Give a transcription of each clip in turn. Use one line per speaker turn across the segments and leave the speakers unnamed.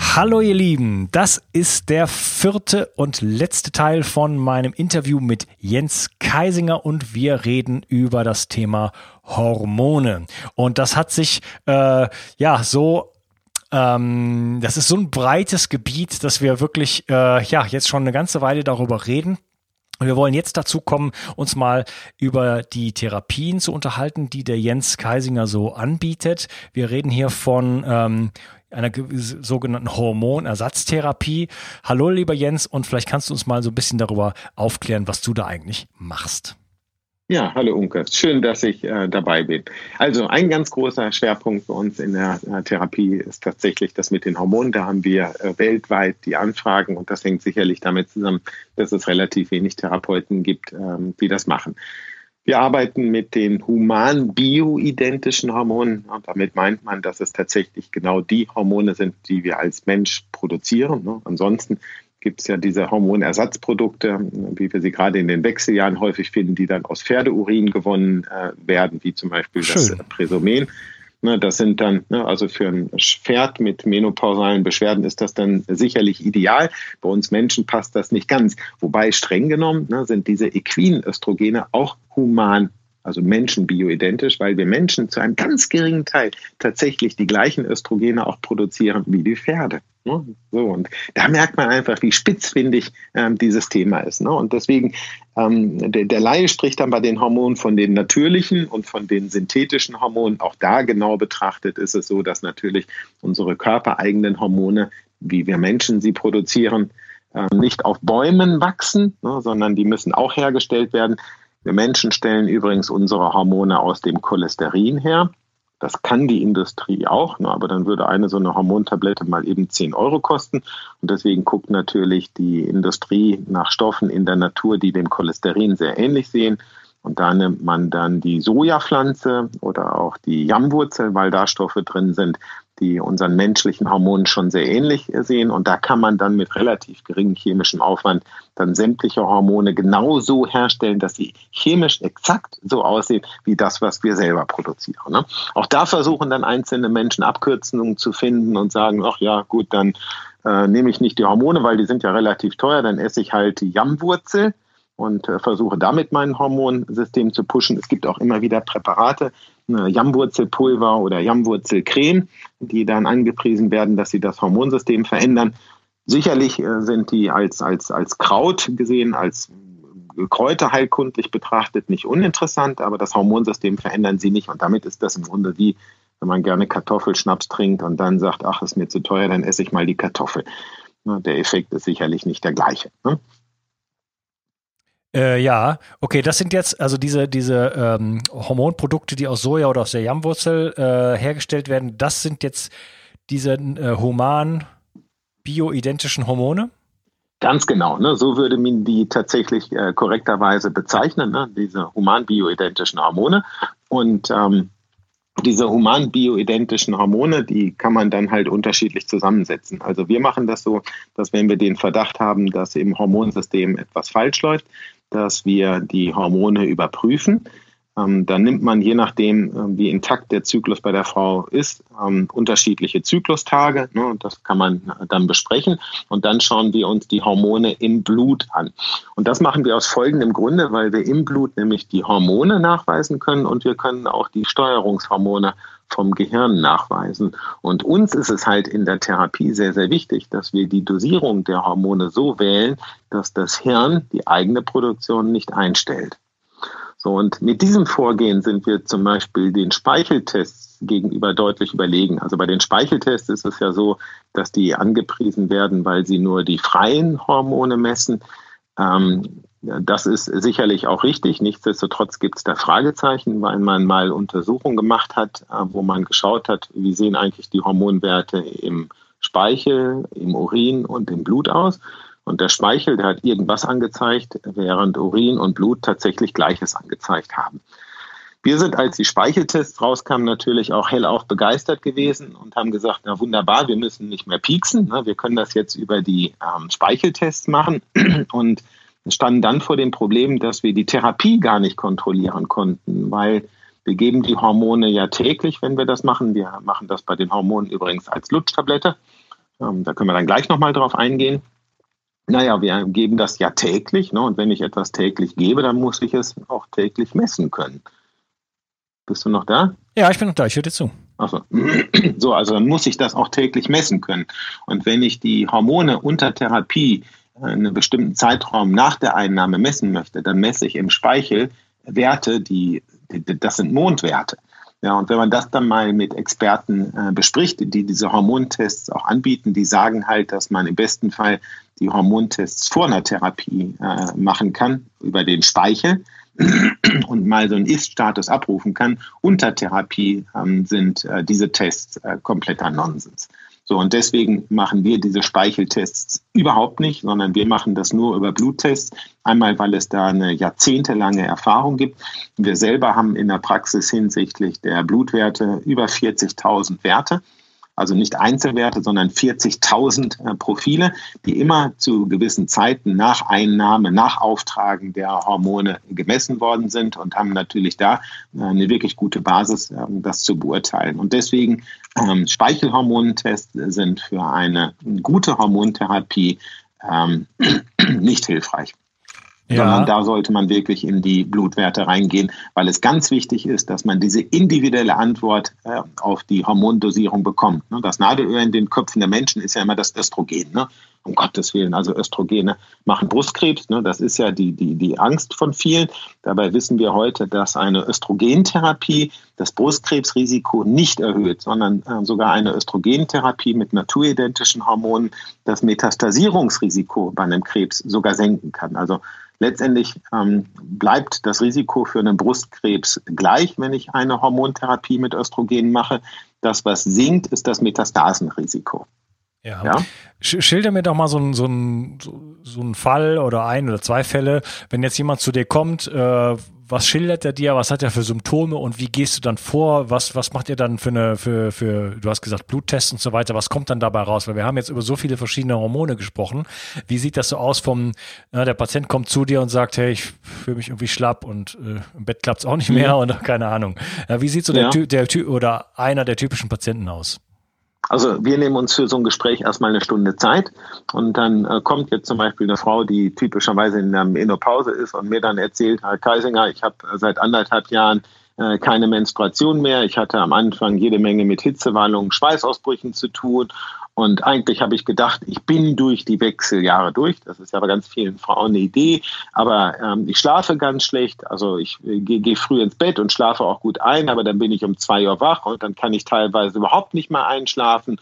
Hallo ihr Lieben, das ist der vierte und letzte Teil von meinem Interview mit Jens Keisinger und wir reden über das Thema Hormone. Und das hat sich äh, ja so ähm, das ist so ein breites Gebiet, dass wir wirklich äh, ja jetzt schon eine ganze Weile darüber reden. Wir wollen jetzt dazu kommen, uns mal über die Therapien zu unterhalten, die der Jens Keisinger so anbietet. Wir reden hier von ähm, einer sogenannten Hormonersatztherapie. Hallo, lieber Jens, und vielleicht kannst du uns mal so ein bisschen darüber aufklären, was du da eigentlich machst.
Ja, hallo Unke. Schön, dass ich äh, dabei bin. Also ein ganz großer Schwerpunkt für uns in der äh, Therapie ist tatsächlich das mit den Hormonen. Da haben wir äh, weltweit die Anfragen und das hängt sicherlich damit zusammen, dass es relativ wenig Therapeuten gibt, ähm, die das machen. Wir arbeiten mit den human bioidentischen Hormonen. Und damit meint man, dass es tatsächlich genau die Hormone sind, die wir als Mensch produzieren. Ne? Ansonsten gibt es ja diese Hormonersatzprodukte, wie wir sie gerade in den Wechseljahren häufig finden, die dann aus Pferdeurin gewonnen äh, werden, wie zum Beispiel Schön. das Presomen. Ne, das sind dann, ne, also für ein Pferd mit menopausalen Beschwerden ist das dann sicherlich ideal. Bei uns Menschen passt das nicht ganz. Wobei streng genommen ne, sind diese equinen Östrogene auch human also Menschen bioidentisch, weil wir Menschen zu einem ganz geringen Teil tatsächlich die gleichen Östrogene auch produzieren wie die Pferde. Ne? So, und da merkt man einfach, wie spitzfindig ähm, dieses Thema ist. Ne? Und deswegen, ähm, der, der Laie spricht dann bei den Hormonen von den natürlichen und von den synthetischen Hormonen. Auch da genau betrachtet ist es so, dass natürlich unsere körpereigenen Hormone, wie wir Menschen sie produzieren, äh, nicht auf Bäumen wachsen, ne, sondern die müssen auch hergestellt werden. Wir Menschen stellen übrigens unsere Hormone aus dem Cholesterin her. Das kann die Industrie auch, aber dann würde eine so eine Hormontablette mal eben 10 Euro kosten. Und deswegen guckt natürlich die Industrie nach Stoffen in der Natur, die dem Cholesterin sehr ähnlich sehen. Und da nimmt man dann die Sojapflanze oder auch die Jammwurzel, weil da Stoffe drin sind, die unseren menschlichen Hormonen schon sehr ähnlich sehen. Und da kann man dann mit relativ geringem chemischem Aufwand dann sämtliche Hormone genauso herstellen, dass sie chemisch exakt so aussehen wie das, was wir selber produzieren. Ne? Auch da versuchen dann einzelne Menschen Abkürzungen zu finden und sagen, ach ja, gut, dann äh, nehme ich nicht die Hormone, weil die sind ja relativ teuer, dann esse ich halt die Jammwurzel und äh, versuche damit mein Hormonsystem zu pushen. Es gibt auch immer wieder Präparate, Jammwurzelpulver oder Jammwurzelcreme, die dann angepriesen werden, dass sie das Hormonsystem verändern. Sicherlich äh, sind die als, als, als Kraut gesehen, als Kräuterheilkundlich betrachtet nicht uninteressant, aber das Hormonsystem verändern sie nicht. Und damit ist das im Grunde wie, wenn man gerne Kartoffelschnaps trinkt und dann sagt, ach, ist mir zu teuer, dann esse ich mal die Kartoffel. Der Effekt ist sicherlich nicht der gleiche.
Äh, ja, okay, das sind jetzt also diese, diese ähm, Hormonprodukte, die aus Soja oder aus der Jammwurzel äh, hergestellt werden, das sind jetzt diese äh, human bioidentischen Hormone?
Ganz genau, ne? so würde man die tatsächlich äh, korrekterweise bezeichnen, ne? diese human bioidentischen Hormone. Und ähm, diese human bioidentischen Hormone, die kann man dann halt unterschiedlich zusammensetzen. Also wir machen das so, dass wenn wir den Verdacht haben, dass im Hormonsystem etwas falsch läuft, dass wir die Hormone überprüfen. Ähm, da nimmt man, je nachdem, äh, wie intakt der Zyklus bei der Frau ist, ähm, unterschiedliche Zyklustage. Ne, und das kann man dann besprechen. Und dann schauen wir uns die Hormone im Blut an. Und das machen wir aus folgendem Grunde, weil wir im Blut nämlich die Hormone nachweisen können und wir können auch die Steuerungshormone vom Gehirn nachweisen. Und uns ist es halt in der Therapie sehr, sehr wichtig, dass wir die Dosierung der Hormone so wählen, dass das Hirn die eigene Produktion nicht einstellt. So, und mit diesem Vorgehen sind wir zum Beispiel den Speicheltests gegenüber deutlich überlegen. Also bei den Speicheltests ist es ja so, dass die angepriesen werden, weil sie nur die freien Hormone messen. Ähm, das ist sicherlich auch richtig. Nichtsdestotrotz gibt es da Fragezeichen, weil man mal Untersuchungen gemacht hat, äh, wo man geschaut hat, wie sehen eigentlich die Hormonwerte im Speichel, im Urin und im Blut aus. Und der Speichel, der hat irgendwas angezeigt, während Urin und Blut tatsächlich Gleiches angezeigt haben. Wir sind, als die Speicheltests rauskamen, natürlich auch hellauf begeistert gewesen und haben gesagt, na wunderbar, wir müssen nicht mehr pieksen. Ne? Wir können das jetzt über die ähm, Speicheltests machen und standen dann vor dem Problem, dass wir die Therapie gar nicht kontrollieren konnten, weil wir geben die Hormone ja täglich, wenn wir das machen. Wir machen das bei den Hormonen übrigens als Lutschtablette. Ähm, da können wir dann gleich nochmal drauf eingehen. Naja, wir geben das ja täglich. Ne? Und wenn ich etwas täglich gebe, dann muss ich es auch täglich messen können. Bist du noch da?
Ja, ich bin noch da. Ich höre dir zu.
Achso. So, also dann muss ich das auch täglich messen können. Und wenn ich die Hormone unter Therapie einen bestimmten Zeitraum nach der Einnahme messen möchte, dann messe ich im Speichel Werte, die, die das sind Mondwerte. Ja, und wenn man das dann mal mit Experten äh, bespricht, die diese Hormontests auch anbieten, die sagen halt, dass man im besten Fall die Hormontests vor einer Therapie äh, machen kann über den Speichel und mal so einen Ist-Status abrufen kann. Unter Therapie ähm, sind äh, diese Tests äh, kompletter Nonsens. So, und deswegen machen wir diese Speicheltests überhaupt nicht, sondern wir machen das nur über Bluttests. Einmal, weil es da eine jahrzehntelange Erfahrung gibt. Wir selber haben in der Praxis hinsichtlich der Blutwerte über 40.000 Werte also nicht Einzelwerte, sondern 40.000 äh, Profile, die immer zu gewissen Zeiten nach Einnahme, nach Auftragen der Hormone gemessen worden sind und haben natürlich da äh, eine wirklich gute Basis, äh, das zu beurteilen. Und deswegen ähm, Speichelhormontests sind für eine gute Hormontherapie ähm, nicht hilfreich ja. sondern da sollte man wirklich in die Blutwerte reingehen, weil es ganz wichtig ist, dass man diese individuelle Antwort äh, auf die Hormondosierung bekommt. Ne? Das Nadelöhr in den Köpfen der Menschen ist ja immer das Östrogen. Ne? Um Gottes Willen, also Östrogene machen Brustkrebs. Ne? Das ist ja die, die, die Angst von vielen. Dabei wissen wir heute, dass eine Östrogentherapie das Brustkrebsrisiko nicht erhöht, sondern äh, sogar eine Östrogentherapie mit naturidentischen Hormonen das Metastasierungsrisiko bei einem Krebs sogar senken kann. Also Letztendlich ähm, bleibt das Risiko für einen Brustkrebs gleich, wenn ich eine Hormontherapie mit Östrogen mache. Das, was sinkt, ist das Metastasenrisiko.
Ja. ja. Schilder mir doch mal so einen so so ein Fall oder ein oder zwei Fälle, wenn jetzt jemand zu dir kommt, äh, was schildert er dir, was hat er für Symptome und wie gehst du dann vor? Was, was macht ihr dann für eine, für, für, du hast gesagt, Bluttests und so weiter, was kommt dann dabei raus? Weil wir haben jetzt über so viele verschiedene Hormone gesprochen. Wie sieht das so aus vom, na, der Patient kommt zu dir und sagt, hey, ich fühle mich irgendwie schlapp und äh, im Bett klappt es auch nicht mehr mhm. und keine Ahnung. Ja, wie sieht so ja. der, der Typ oder einer der typischen Patienten aus?
Also wir nehmen uns für so ein Gespräch erstmal eine Stunde Zeit und dann äh, kommt jetzt zum Beispiel eine Frau, die typischerweise in der Menopause ist und mir dann erzählt, Herr Kaisinger, ich habe seit anderthalb Jahren äh, keine Menstruation mehr. Ich hatte am Anfang jede Menge mit Hitzewallungen, Schweißausbrüchen zu tun und eigentlich habe ich gedacht, ich bin durch die Wechseljahre durch. Das ist ja bei ganz vielen Frauen eine Idee. Aber ähm, ich schlafe ganz schlecht. Also ich äh, gehe geh früh ins Bett und schlafe auch gut ein, aber dann bin ich um zwei Uhr wach und dann kann ich teilweise überhaupt nicht mehr einschlafen.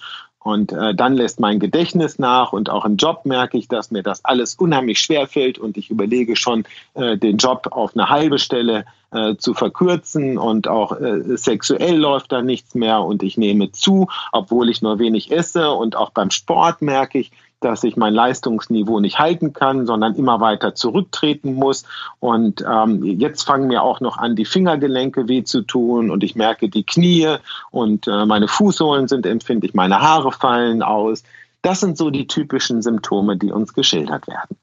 Und äh, dann lässt mein Gedächtnis nach und auch im Job merke ich, dass mir das alles unheimlich schwer fällt und ich überlege schon, äh, den Job auf eine halbe Stelle äh, zu verkürzen und auch äh, sexuell läuft da nichts mehr und ich nehme zu, obwohl ich nur wenig esse und auch beim Sport merke ich, dass ich mein Leistungsniveau nicht halten kann, sondern immer weiter zurücktreten muss. Und ähm, jetzt fangen mir auch noch an, die Fingergelenke weh zu tun und ich merke die Knie und äh, meine Fußsohlen sind empfindlich, meine Haare fallen aus. Das sind so die typischen Symptome, die uns geschildert werden.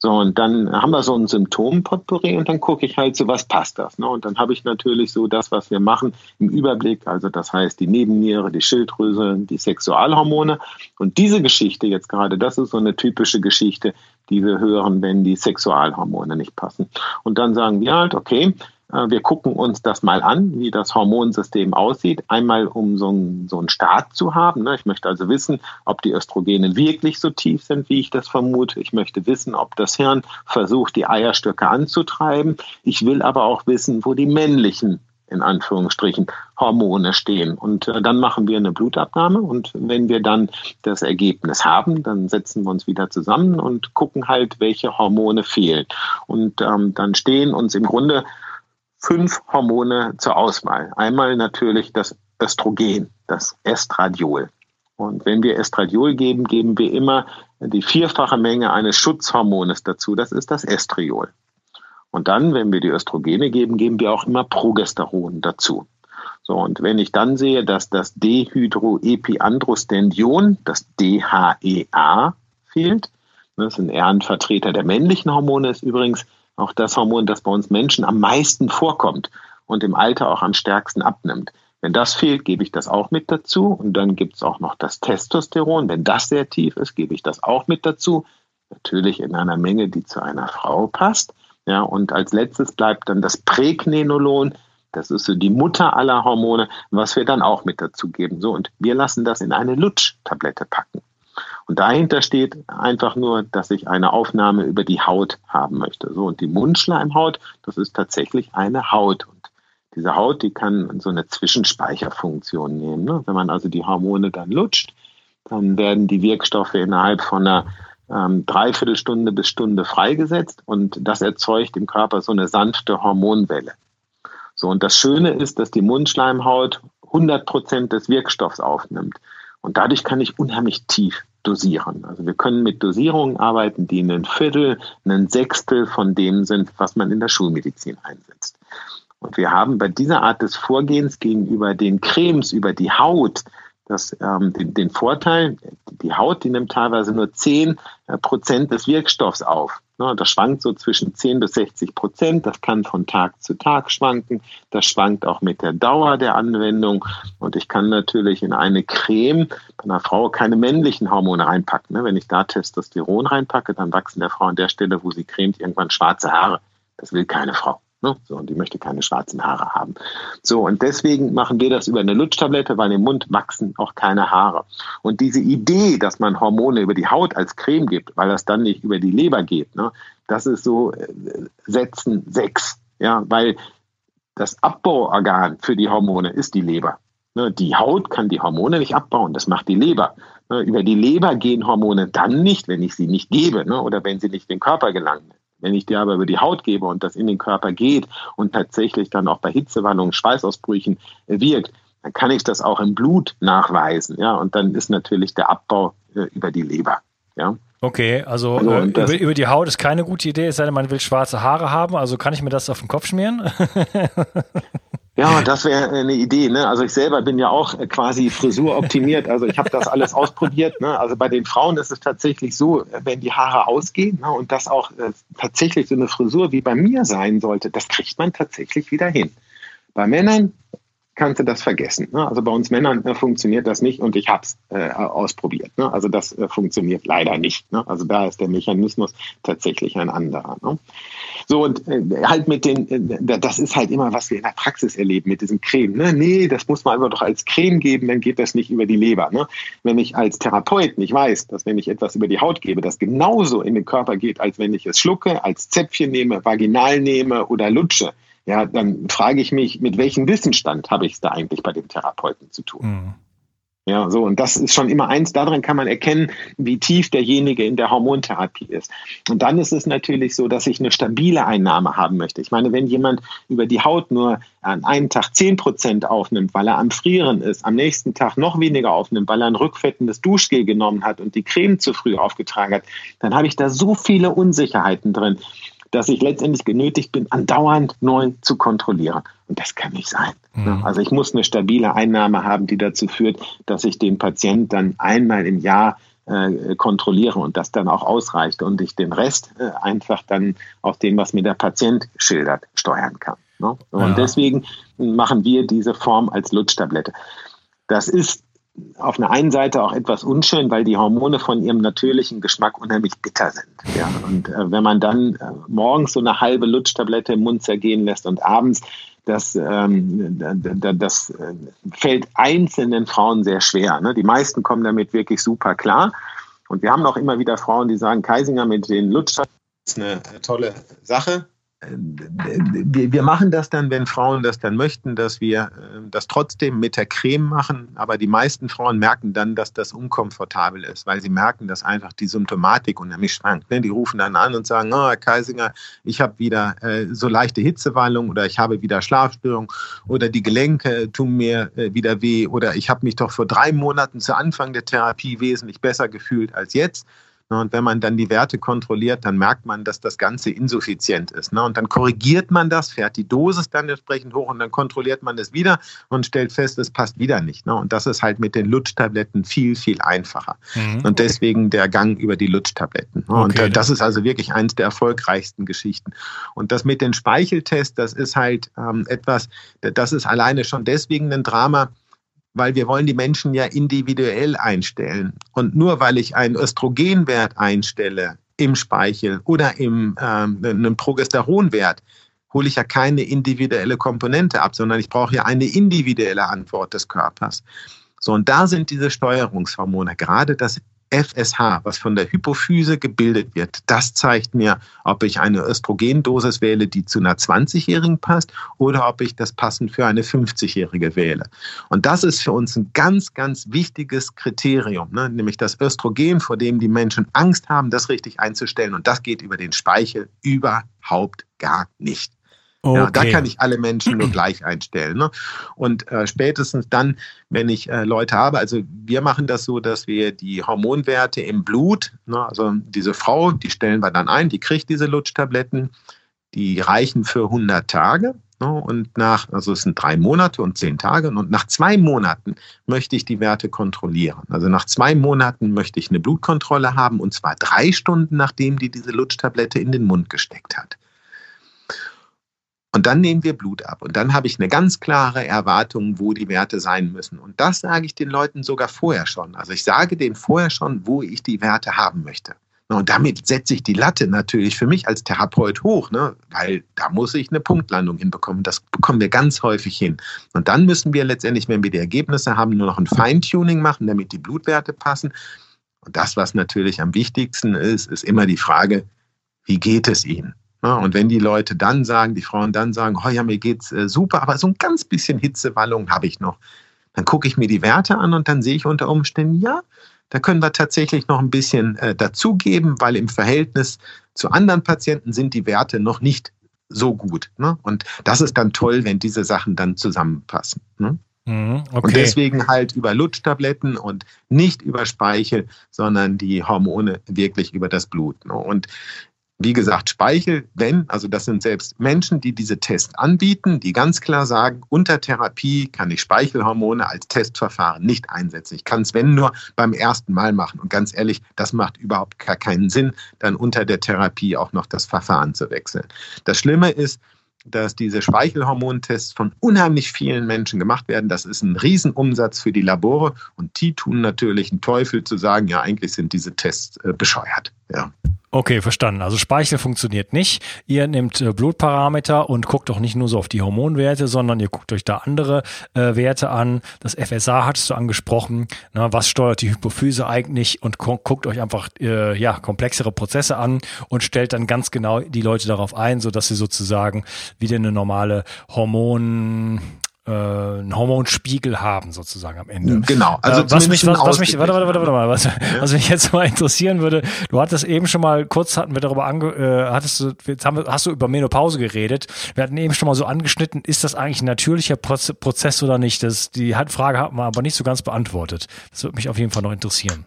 So, und dann haben wir so ein Symptompotpourri und dann gucke ich halt so, was passt das. Ne? Und dann habe ich natürlich so das, was wir machen, im Überblick. Also das heißt die Nebenniere, die Schilddrüse, die Sexualhormone. Und diese Geschichte jetzt gerade, das ist so eine typische Geschichte, die wir hören, wenn die Sexualhormone nicht passen. Und dann sagen wir halt, okay, wir gucken uns das mal an, wie das Hormonsystem aussieht. Einmal, um so einen, so einen Start zu haben. Ne? Ich möchte also wissen, ob die Östrogene wirklich so tief sind, wie ich das vermute. Ich möchte wissen, ob das Hirn versucht, die Eierstöcke anzutreiben. Ich will aber auch wissen, wo die männlichen in Anführungsstrichen Hormone stehen. Und äh, dann machen wir eine Blutabnahme und wenn wir dann das Ergebnis haben, dann setzen wir uns wieder zusammen und gucken halt, welche Hormone fehlen. Und ähm, dann stehen uns im Grunde fünf Hormone zur Auswahl. Einmal natürlich das Östrogen, das Estradiol. Und wenn wir Estradiol geben, geben wir immer die vierfache Menge eines Schutzhormones dazu. Das ist das Estriol. Und dann, wenn wir die Östrogene geben, geben wir auch immer Progesteron dazu. So, und wenn ich dann sehe, dass das Dehydroepiandrostendion, das DHEA, fehlt, das ist ein Ehrenvertreter der männlichen Hormone, ist übrigens auch das Hormon, das bei uns Menschen am meisten vorkommt und im Alter auch am stärksten abnimmt. Wenn das fehlt, gebe ich das auch mit dazu. Und dann gibt es auch noch das Testosteron. Wenn das sehr tief ist, gebe ich das auch mit dazu. Natürlich in einer Menge, die zu einer Frau passt. Ja, und als letztes bleibt dann das Prägnenolon. Das ist so die Mutter aller Hormone, was wir dann auch mit dazu geben. So, und wir lassen das in eine Lutschtablette packen. Und dahinter steht einfach nur, dass ich eine Aufnahme über die Haut haben möchte. So, und die Mundschleimhaut, das ist tatsächlich eine Haut. Und diese Haut, die kann so eine Zwischenspeicherfunktion nehmen. Ne? Wenn man also die Hormone dann lutscht, dann werden die Wirkstoffe innerhalb von einer ähm, Dreiviertelstunde bis Stunde freigesetzt und das erzeugt im Körper so eine sanfte Hormonwelle. So, und das Schöne ist, dass die Mundschleimhaut 100 Prozent des Wirkstoffs aufnimmt. Und dadurch kann ich unheimlich tief dosieren. Also wir können mit Dosierungen arbeiten, die ein Viertel, ein Sechstel von dem sind, was man in der Schulmedizin einsetzt. Und wir haben bei dieser Art des Vorgehens gegenüber den Cremes über die Haut das, ähm, den, den Vorteil, die Haut, die nimmt teilweise nur 10 äh, Prozent des Wirkstoffs auf. Ne, das schwankt so zwischen 10 bis 60 Prozent. Das kann von Tag zu Tag schwanken. Das schwankt auch mit der Dauer der Anwendung. Und ich kann natürlich in eine Creme bei einer Frau keine männlichen Hormone reinpacken. Ne, wenn ich da Testosteron reinpacke, dann wachsen der Frau an der Stelle, wo sie cremt, irgendwann schwarze Haare. Das will keine Frau. Ne? So, und die möchte keine schwarzen Haare haben. So, und deswegen machen wir das über eine Lutschtablette, weil im Mund wachsen auch keine Haare. Und diese Idee, dass man Hormone über die Haut als Creme gibt, weil das dann nicht über die Leber geht, ne? das ist so äh, Sätzen sechs. Ja, weil das Abbauorgan für die Hormone ist die Leber. Ne? Die Haut kann die Hormone nicht abbauen, das macht die Leber. Ne? Über die Leber gehen Hormone dann nicht, wenn ich sie nicht gebe ne? oder wenn sie nicht in den Körper gelangen. Wenn ich dir aber über die Haut gebe und das in den Körper geht und tatsächlich dann auch bei Hitzewallungen, Schweißausbrüchen wirkt, dann kann ich das auch im Blut nachweisen. Ja, und dann ist natürlich der Abbau äh, über die Leber. Ja.
Okay, also, also äh, über, über, die Haut ist keine gute Idee, es sei denn, man will schwarze Haare haben. Also kann ich mir das auf den Kopf schmieren?
Ja, das wäre eine Idee. Ne? Also ich selber bin ja auch quasi frisuroptimiert. Also ich habe das alles ausprobiert. Ne? Also bei den Frauen ist es tatsächlich so, wenn die Haare ausgehen ne? und das auch äh, tatsächlich so eine Frisur wie bei mir sein sollte, das kriegt man tatsächlich wieder hin. Bei Männern kannst du das vergessen. Ne? Also bei uns Männern äh, funktioniert das nicht und ich habe es äh, ausprobiert. Ne? Also das äh, funktioniert leider nicht. Ne? Also da ist der Mechanismus tatsächlich ein anderer. Ne? So und äh, halt mit den, äh, das ist halt immer, was wir in der Praxis erleben mit diesem Creme. Ne? Nee, das muss man einfach doch als Creme geben, dann geht das nicht über die Leber. Ne? Wenn ich als Therapeut nicht weiß, dass wenn ich etwas über die Haut gebe, das genauso in den Körper geht, als wenn ich es schlucke, als Zäpfchen nehme, vaginal nehme oder lutsche, ja, dann frage ich mich, mit welchem Wissensstand habe ich es da eigentlich bei dem Therapeuten zu tun? Mhm. Ja, so, und das ist schon immer eins, daran kann man erkennen, wie tief derjenige in der Hormontherapie ist. Und dann ist es natürlich so, dass ich eine stabile Einnahme haben möchte. Ich meine, wenn jemand über die Haut nur an einem Tag 10 Prozent aufnimmt, weil er am Frieren ist, am nächsten Tag noch weniger aufnimmt, weil er ein rückfettendes Duschgel genommen hat und die Creme zu früh aufgetragen hat, dann habe ich da so viele Unsicherheiten drin dass ich letztendlich genötigt bin, andauernd neu zu kontrollieren. Und das kann nicht sein. Mhm. Also ich muss eine stabile Einnahme haben, die dazu führt, dass ich den Patient dann einmal im Jahr äh, kontrolliere und das dann auch ausreicht und ich den Rest äh, einfach dann aus dem, was mir der Patient schildert, steuern kann. Ne? Und ja. deswegen machen wir diese Form als Lutschtablette. Das ist auf einer einen Seite auch etwas unschön, weil die Hormone von ihrem natürlichen Geschmack unheimlich bitter sind. Ja, und äh, wenn man dann äh, morgens so eine halbe Lutschtablette im Mund zergehen lässt und abends, das, ähm, das äh, fällt einzelnen Frauen sehr schwer. Ne? Die meisten kommen damit wirklich super klar. Und wir haben auch immer wieder Frauen, die sagen, Kaisinger mit den Lutschtabletten ist eine tolle Sache wir machen das dann, wenn Frauen das dann möchten, dass wir äh, das trotzdem mit der Creme machen. Aber die meisten Frauen merken dann, dass das unkomfortabel ist, weil sie merken, dass einfach die Symptomatik unheimlich schwankt. Ne? Die rufen dann an und sagen, oh, Herr Kaisinger, ich habe wieder äh, so leichte Hitzewallung oder ich habe wieder Schlafstörung oder die Gelenke tun mir äh, wieder weh oder ich habe mich doch vor drei Monaten zu Anfang der Therapie wesentlich besser gefühlt als jetzt. Ne, und wenn man dann die Werte kontrolliert, dann merkt man, dass das Ganze insuffizient ist. Ne, und dann korrigiert man das, fährt die Dosis dann entsprechend hoch und dann kontrolliert man es wieder und stellt fest, es passt wieder nicht. Ne, und das ist halt mit den Lutschtabletten viel, viel einfacher. Mhm. Und deswegen der Gang über die Lutschtabletten. Und okay, das ist also wirklich eines der erfolgreichsten Geschichten. Und das mit den Speicheltests, das ist halt ähm, etwas, das ist alleine schon deswegen ein Drama, weil wir wollen die Menschen ja individuell einstellen. Und nur weil ich einen Östrogenwert einstelle im Speichel oder im ähm, einem Progesteronwert, hole ich ja keine individuelle Komponente ab, sondern ich brauche ja eine individuelle Antwort des Körpers. So, und da sind diese Steuerungshormone, gerade das FSH, was von der Hypophyse gebildet wird, das zeigt mir, ob ich eine Östrogendosis wähle, die zu einer 20-Jährigen passt oder ob ich das passend für eine 50-Jährige wähle. Und das ist für uns ein ganz, ganz wichtiges Kriterium, ne? nämlich das Östrogen, vor dem die Menschen Angst haben, das richtig einzustellen. Und das geht über den Speichel überhaupt gar nicht. Okay. Ja, da kann ich alle Menschen nur gleich einstellen. Ne? Und äh, spätestens dann, wenn ich äh, Leute habe, also wir machen das so, dass wir die Hormonwerte im Blut, ne, also diese Frau, die stellen wir dann ein, die kriegt diese Lutschtabletten, die reichen für 100 Tage. Ne, und nach, also es sind drei Monate und zehn Tage. Und nach zwei Monaten möchte ich die Werte kontrollieren. Also nach zwei Monaten möchte ich eine Blutkontrolle haben und zwar drei Stunden, nachdem die diese Lutschtablette in den Mund gesteckt hat. Und dann nehmen wir Blut ab. Und dann habe ich eine ganz klare Erwartung, wo die Werte sein müssen. Und das sage ich den Leuten sogar vorher schon. Also ich sage denen vorher schon, wo ich die Werte haben möchte. Und damit setze ich die Latte natürlich für mich als Therapeut hoch, ne? weil da muss ich eine Punktlandung hinbekommen. Das bekommen wir ganz häufig hin. Und dann müssen wir letztendlich, wenn wir die Ergebnisse haben, nur noch ein Feintuning machen, damit die Blutwerte passen. Und das, was natürlich am wichtigsten ist, ist immer die Frage, wie geht es Ihnen? Und wenn die Leute dann sagen, die Frauen dann sagen, oh ja, mir geht's äh, super, aber so ein ganz bisschen Hitzewallung habe ich noch, dann gucke ich mir die Werte an und dann sehe ich unter Umständen, ja, da können wir tatsächlich noch ein bisschen äh, dazugeben, weil im Verhältnis zu anderen Patienten sind die Werte noch nicht so gut. Ne? Und das ist dann toll, wenn diese Sachen dann zusammenpassen. Ne? Mhm, okay. Und deswegen halt über Lutschtabletten und nicht über Speichel, sondern die Hormone wirklich über das Blut. Ne? Und wie gesagt, Speichel, wenn, also das sind selbst Menschen, die diese Tests anbieten, die ganz klar sagen, unter Therapie kann ich Speichelhormone als Testverfahren nicht einsetzen. Ich kann es, wenn nur, beim ersten Mal machen. Und ganz ehrlich, das macht überhaupt gar keinen Sinn, dann unter der Therapie auch noch das Verfahren zu wechseln. Das Schlimme ist, dass diese Speichelhormontests von unheimlich vielen Menschen gemacht werden. Das ist ein Riesenumsatz für die Labore und die tun natürlich einen Teufel zu sagen, ja, eigentlich sind diese Tests äh, bescheuert. Ja.
Okay, verstanden. Also Speichel funktioniert nicht. Ihr nehmt äh, Blutparameter und guckt auch nicht nur so auf die Hormonwerte, sondern ihr guckt euch da andere äh, Werte an. Das FSA hattest du angesprochen. Na, was steuert die Hypophyse eigentlich? Und guckt euch einfach äh, ja komplexere Prozesse an und stellt dann ganz genau die Leute darauf ein, so dass sie sozusagen wieder eine normale Hormon äh, einen Hormonspiegel haben sozusagen am Ende.
Genau.
Also äh, was mich, was, was mich, warte, warte, warte, warte mal, was, ja. was mich jetzt mal interessieren würde, du hattest eben schon mal, kurz hatten wir darüber ange, äh, hattest du, jetzt haben, hast du über Menopause geredet. Wir hatten eben schon mal so angeschnitten, ist das eigentlich ein natürlicher Prozess oder nicht? Das, die Frage hat man aber nicht so ganz beantwortet. Das würde mich auf jeden Fall noch interessieren.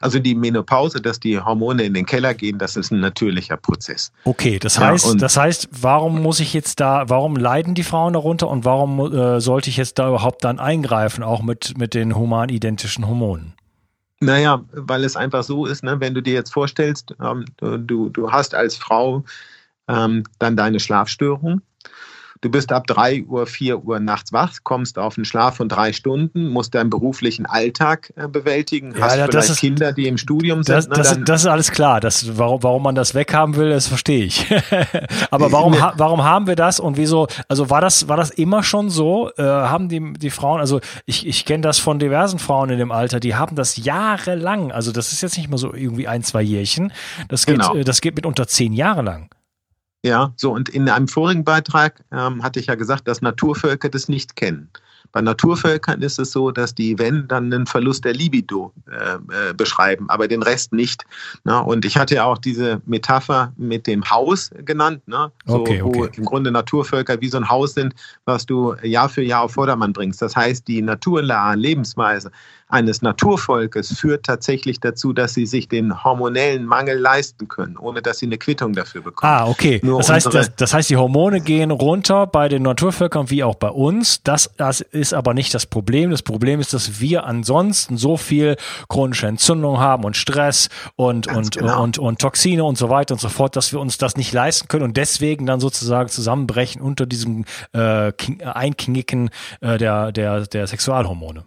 Also die Menopause, dass die Hormone in den Keller gehen, das ist ein natürlicher Prozess.
Okay, das heißt, ja, das heißt, warum muss ich jetzt da, warum leiden die Frauen darunter und warum äh, sollte ich jetzt da überhaupt dann eingreifen, auch mit, mit den humanidentischen Hormonen?
Naja, weil es einfach so ist, ne, wenn du dir jetzt vorstellst, ähm, du, du hast als Frau ähm, dann deine Schlafstörung Du bist ab 3 Uhr, 4 Uhr nachts wach, kommst auf einen Schlaf von drei Stunden, musst deinen beruflichen Alltag äh, bewältigen,
ja, hast ja, vielleicht ist, Kinder, die im Studium sind. Das, ne, das, das, ist alles klar. Das, warum, warum man das weghaben will, das verstehe ich. Aber warum, ha, warum haben wir das und wieso? Also war das, war das immer schon so? Äh, haben die, die Frauen, also ich, ich kenne das von diversen Frauen in dem Alter, die haben das jahrelang. Also das ist jetzt nicht mal so irgendwie ein, zwei Jährchen. Das geht, genau. Äh, das geht mitunter zehn Jahre lang.
Ja, so und in einem vorigen Beitrag ähm, hatte ich ja gesagt, dass Naturvölker das nicht kennen. Bei Naturvölkern ist es so, dass die, wenn, dann einen Verlust der Libido äh, äh, beschreiben, aber den Rest nicht. Ne? Und ich hatte ja auch diese Metapher mit dem Haus genannt, ne? so, okay, okay. wo im Grunde Naturvölker wie so ein Haus sind, was du Jahr für Jahr auf Vordermann bringst. Das heißt, die naturnahe Lebensweise eines Naturvolkes führt tatsächlich dazu, dass sie sich den hormonellen Mangel leisten können, ohne dass sie eine Quittung dafür bekommen.
Ah, okay. das heißt, das, das, heißt, die Hormone gehen runter bei den Naturvölkern wie auch bei uns. Das, das ist aber nicht das Problem. Das Problem ist, dass wir ansonsten so viel chronische Entzündung haben und Stress und, und, genau. und, und, und Toxine und so weiter und so fort, dass wir uns das nicht leisten können und deswegen dann sozusagen zusammenbrechen unter diesem äh, Einknicken äh, der, der, der Sexualhormone.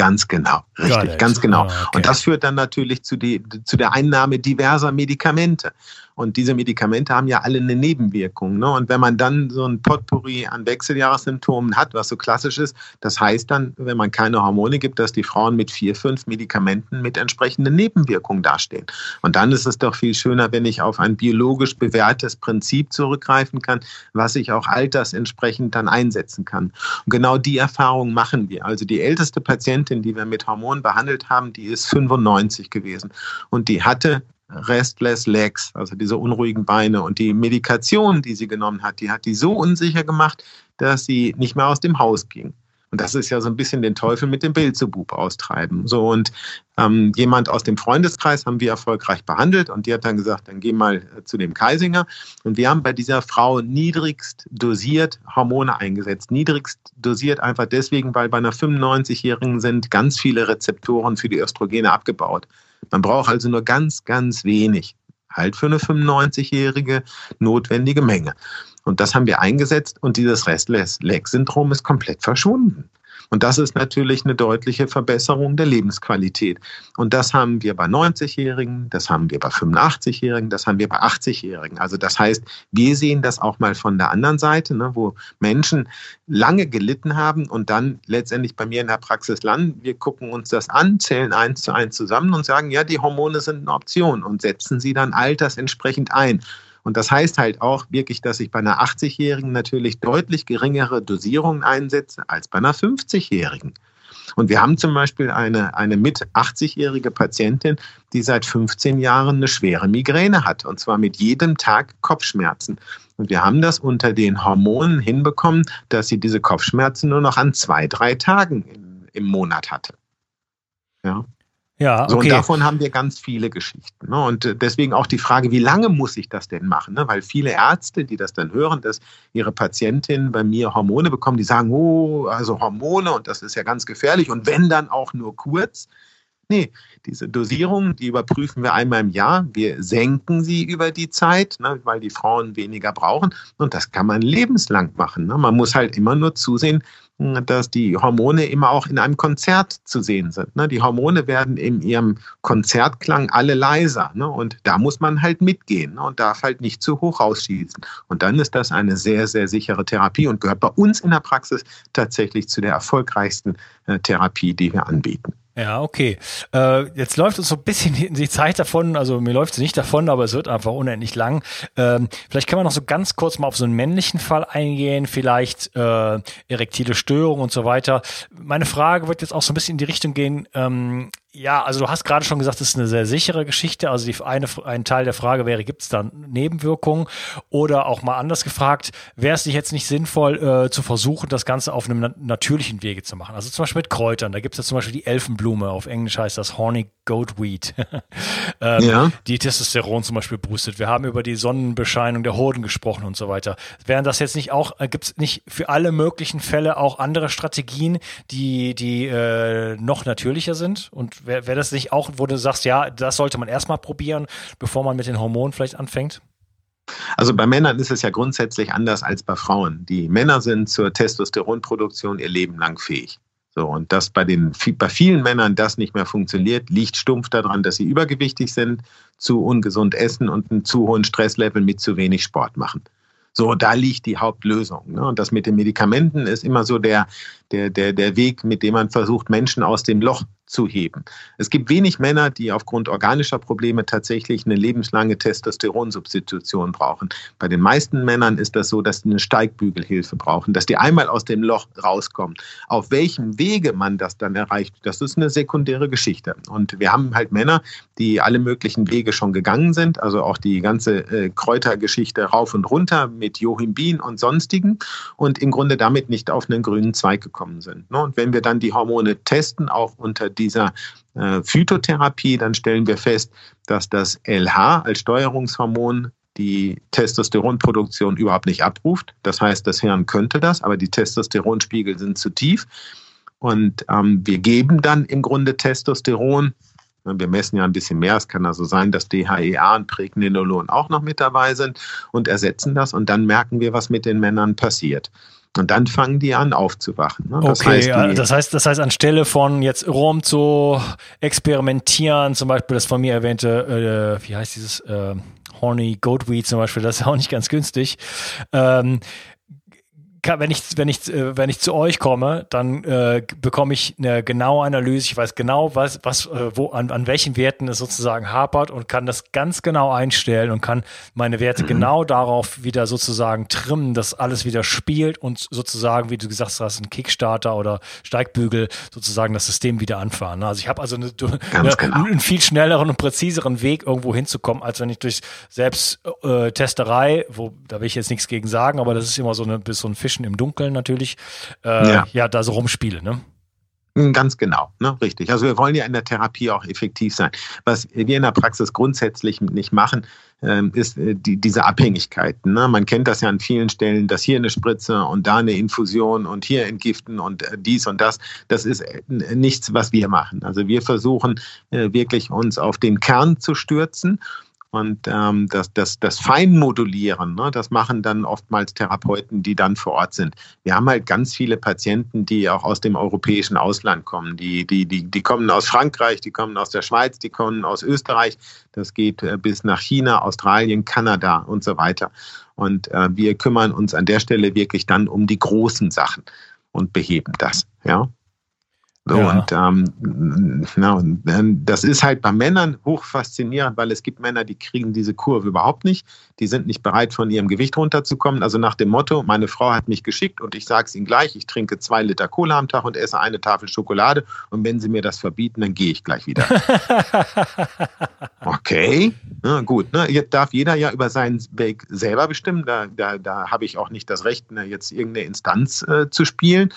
Ganz genau, richtig, ganz genau. Ah, okay. Und das führt dann natürlich zu, die, zu der Einnahme diverser Medikamente. Und diese Medikamente haben ja alle eine Nebenwirkung. Ne? Und wenn man dann so ein Potpourri an Wechseljahressymptomen hat, was so klassisch ist, das heißt dann, wenn man keine Hormone gibt, dass die Frauen mit vier, fünf Medikamenten mit entsprechenden Nebenwirkungen dastehen. Und dann ist es doch viel schöner, wenn ich auf ein biologisch bewährtes Prinzip zurückgreifen kann, was ich auch altersentsprechend dann einsetzen kann. Und genau die Erfahrung machen wir. Also die älteste Patientin, die wir mit Hormonen behandelt haben, die ist 95 gewesen. Und die hatte Restless Legs, also diese unruhigen Beine. Und die Medikation, die sie genommen hat, die hat die so unsicher gemacht, dass sie nicht mehr aus dem Haus ging. Und das ist ja so ein bisschen den Teufel mit dem Beelzebub austreiben. So und ähm, jemand aus dem Freundeskreis haben wir erfolgreich behandelt und die hat dann gesagt, dann geh mal äh, zu dem Kaisinger. Und wir haben bei dieser Frau niedrigst dosiert Hormone eingesetzt. Niedrigst dosiert einfach deswegen, weil bei einer 95-Jährigen sind ganz viele Rezeptoren für die Östrogene abgebaut. Man braucht also nur ganz, ganz wenig. Halt für eine 95-jährige notwendige Menge. Und das haben wir eingesetzt und dieses Restless-Leg-Syndrom ist komplett verschwunden. Und das ist natürlich eine deutliche Verbesserung der Lebensqualität. Und das haben wir bei 90-Jährigen, das haben wir bei 85-Jährigen, das haben wir bei 80-Jährigen. Also das heißt, wir sehen das auch mal von der anderen Seite, ne, wo Menschen lange gelitten haben und dann letztendlich bei mir in der Praxis landen. Wir gucken uns das an, zählen eins zu eins zusammen und sagen, ja, die Hormone sind eine Option und setzen sie dann altersentsprechend ein. Und das heißt halt auch wirklich, dass ich bei einer 80-Jährigen natürlich deutlich geringere Dosierungen einsetze als bei einer 50-Jährigen. Und wir haben zum Beispiel eine, eine mit 80-jährige Patientin, die seit 15 Jahren eine schwere Migräne hat, und zwar mit jedem Tag Kopfschmerzen. Und wir haben das unter den Hormonen hinbekommen, dass sie diese Kopfschmerzen nur noch an zwei, drei Tagen im, im Monat hatte. Ja. Ja, okay. So, und davon haben wir ganz viele Geschichten. Ne? Und äh, deswegen auch die Frage, wie lange muss ich das denn machen? Ne? Weil viele Ärzte, die das dann hören, dass ihre Patientinnen bei mir Hormone bekommen, die sagen, oh, also Hormone und das ist ja ganz gefährlich und wenn dann auch nur kurz. Nee, diese Dosierung, die überprüfen wir einmal im Jahr. Wir senken sie über die Zeit, ne, weil die Frauen weniger brauchen. Und das kann man lebenslang machen. Ne? Man muss halt immer nur zusehen, dass die Hormone immer auch in einem Konzert zu sehen sind. Ne? Die Hormone werden in ihrem Konzertklang alle leiser. Ne? Und da muss man halt mitgehen ne? und darf halt nicht zu hoch rausschießen. Und dann ist das eine sehr, sehr sichere Therapie und gehört bei uns in der Praxis tatsächlich zu der erfolgreichsten äh, Therapie, die wir anbieten.
Ja, okay. Äh, jetzt läuft uns so ein bisschen die Zeit davon, also mir läuft es nicht davon, aber es wird einfach unendlich lang. Ähm, vielleicht können wir noch so ganz kurz mal auf so einen männlichen Fall eingehen, vielleicht äh, erektile Störung und so weiter. Meine Frage wird jetzt auch so ein bisschen in die Richtung gehen, ähm, ja, also du hast gerade schon gesagt, es ist eine sehr sichere Geschichte. Also die eine, ein Teil der Frage wäre, gibt es da Nebenwirkungen? Oder auch mal anders gefragt, wäre es nicht jetzt nicht sinnvoll, äh, zu versuchen, das Ganze auf einem na natürlichen Wege zu machen? Also zum Beispiel mit Kräutern. Da gibt es ja zum Beispiel die Elfenblume. Auf Englisch heißt das Horny Goatweed. ähm, ja. Die Testosteron zum Beispiel boostet. Wir haben über die Sonnenbescheinung der Hoden gesprochen und so weiter. Wären das jetzt nicht auch, äh, gibt es nicht für alle möglichen Fälle auch andere Strategien, die, die äh, noch natürlicher sind und Wäre wär das nicht auch, wo du sagst, ja, das sollte man erstmal probieren, bevor man mit den Hormonen vielleicht anfängt?
Also bei Männern ist es ja grundsätzlich anders als bei Frauen. Die Männer sind zur Testosteronproduktion ihr Leben lang fähig. So, und dass bei, den, bei vielen Männern das nicht mehr funktioniert, liegt stumpf daran, dass sie übergewichtig sind, zu ungesund essen und einen zu hohen Stresslevel mit zu wenig Sport machen. So, da liegt die Hauptlösung. Ne? Und das mit den Medikamenten ist immer so der, der, der, der Weg, mit dem man versucht, Menschen aus dem Loch zu heben. Es gibt wenig Männer, die aufgrund organischer Probleme tatsächlich eine lebenslange Testosteronsubstitution brauchen. Bei den meisten Männern ist das so, dass sie eine Steigbügelhilfe brauchen, dass die einmal aus dem Loch rauskommen. Auf welchem Wege man das dann erreicht, das ist eine sekundäre Geschichte. Und wir haben halt Männer, die alle möglichen Wege schon gegangen sind, also auch die ganze äh, Kräutergeschichte rauf und runter mit Johimbin und sonstigen und im Grunde damit nicht auf einen grünen Zweig gekommen sind. Ne? Und wenn wir dann die Hormone testen, auch unter dieser äh, Phytotherapie, dann stellen wir fest, dass das LH als Steuerungshormon die Testosteronproduktion überhaupt nicht abruft. Das heißt, das Hirn könnte das, aber die Testosteronspiegel sind zu tief. Und ähm, wir geben dann im Grunde Testosteron. Wir messen ja ein bisschen mehr. Es kann also sein, dass DHEA und Pregnenolon auch noch mit dabei sind und ersetzen das. Und dann merken wir, was mit den Männern passiert. Und dann fangen die an aufzuwachen.
Ne? Das okay, heißt, die, das heißt, das heißt, anstelle von jetzt rum zu experimentieren, zum Beispiel das von mir erwähnte, äh, wie heißt dieses äh, Horny Goatweed zum Beispiel, das ist auch nicht ganz günstig. Ähm, wenn ich, wenn ich, äh, wenn ich zu euch komme, dann äh, bekomme ich eine genaue Analyse. Ich weiß genau, was, was, äh, wo, an, an welchen Werten es sozusagen hapert und kann das ganz genau einstellen und kann meine Werte mhm. genau darauf wieder sozusagen trimmen, dass alles wieder spielt und sozusagen, wie du gesagt hast, ein Kickstarter oder Steigbügel sozusagen das System wieder anfahren. Also ich habe also eine, eine, genau. einen viel schnelleren und präziseren Weg irgendwo hinzukommen, als wenn ich durch Selbsttesterei, äh, wo da will ich jetzt nichts gegen sagen, aber das ist immer so, eine, so ein Fisch Fischen im Dunkeln natürlich, äh, ja. ja, da so rumspiele, ne?
Hm, ganz genau, ne? richtig. Also wir wollen ja in der Therapie auch effektiv sein. Was wir in der Praxis grundsätzlich nicht machen, ähm, ist äh, die, diese Abhängigkeiten. Ne? Man kennt das ja an vielen Stellen, dass hier eine Spritze und da eine Infusion und hier entgiften und äh, dies und das. Das ist äh, nichts, was wir machen. Also wir versuchen wirklich uns auf den Kern zu stürzen und ähm, das, das, das Feinmodulieren, ne, das machen dann oftmals Therapeuten, die dann vor Ort sind. Wir haben halt ganz viele Patienten, die auch aus dem europäischen Ausland kommen. Die, die, die, die kommen aus Frankreich, die kommen aus der Schweiz, die kommen aus Österreich. Das geht äh, bis nach China, Australien, Kanada und so weiter. Und äh, wir kümmern uns an der Stelle wirklich dann um die großen Sachen und beheben das. Ja. So, ja. Und ähm, na, das ist halt bei Männern hoch faszinierend, weil es gibt Männer, die kriegen diese Kurve überhaupt nicht. Die sind nicht bereit, von ihrem Gewicht runterzukommen. Also nach dem Motto, meine Frau hat mich geschickt und ich sage es ihnen gleich, ich trinke zwei Liter Cola am Tag und esse eine Tafel Schokolade. Und wenn sie mir das verbieten, dann gehe ich gleich wieder. okay, na, gut. Ne? Jetzt darf jeder ja über seinen Weg selber bestimmen. Da, da, da habe ich auch nicht das Recht, ne, jetzt irgendeine Instanz äh, zu spielen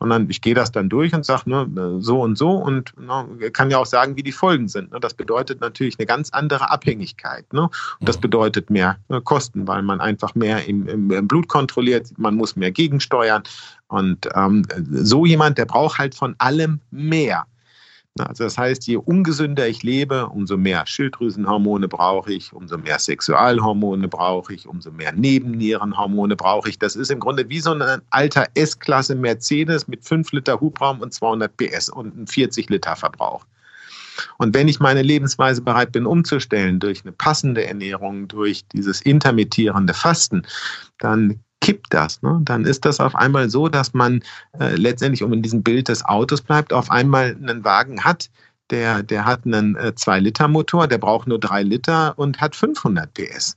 sondern ich gehe das dann durch und sage, ne, so und so und ne, kann ja auch sagen, wie die Folgen sind. Ne. Das bedeutet natürlich eine ganz andere Abhängigkeit. Ne? Und das mhm. bedeutet mehr ne, Kosten, weil man einfach mehr im, im, im, Blut kontrolliert, man muss mehr gegensteuern. Und ähm, so jemand, der braucht halt von allem mehr. Also das heißt, je ungesünder ich lebe, umso mehr Schilddrüsenhormone brauche ich, umso mehr Sexualhormone brauche ich, umso mehr Nebennierenhormone brauche ich. Das ist im Grunde wie so ein alter S-Klasse Mercedes mit 5 Liter Hubraum und 200 PS und einem 40 Liter Verbrauch. Und wenn ich meine Lebensweise bereit bin umzustellen durch eine passende Ernährung, durch dieses intermittierende Fasten, dann kippt das. Ne? Dann ist das auf einmal so, dass man äh, letztendlich, um in diesem Bild des Autos bleibt, auf einmal einen Wagen hat, der, der hat einen äh, 2-Liter-Motor, der braucht nur 3 Liter und hat 500 PS.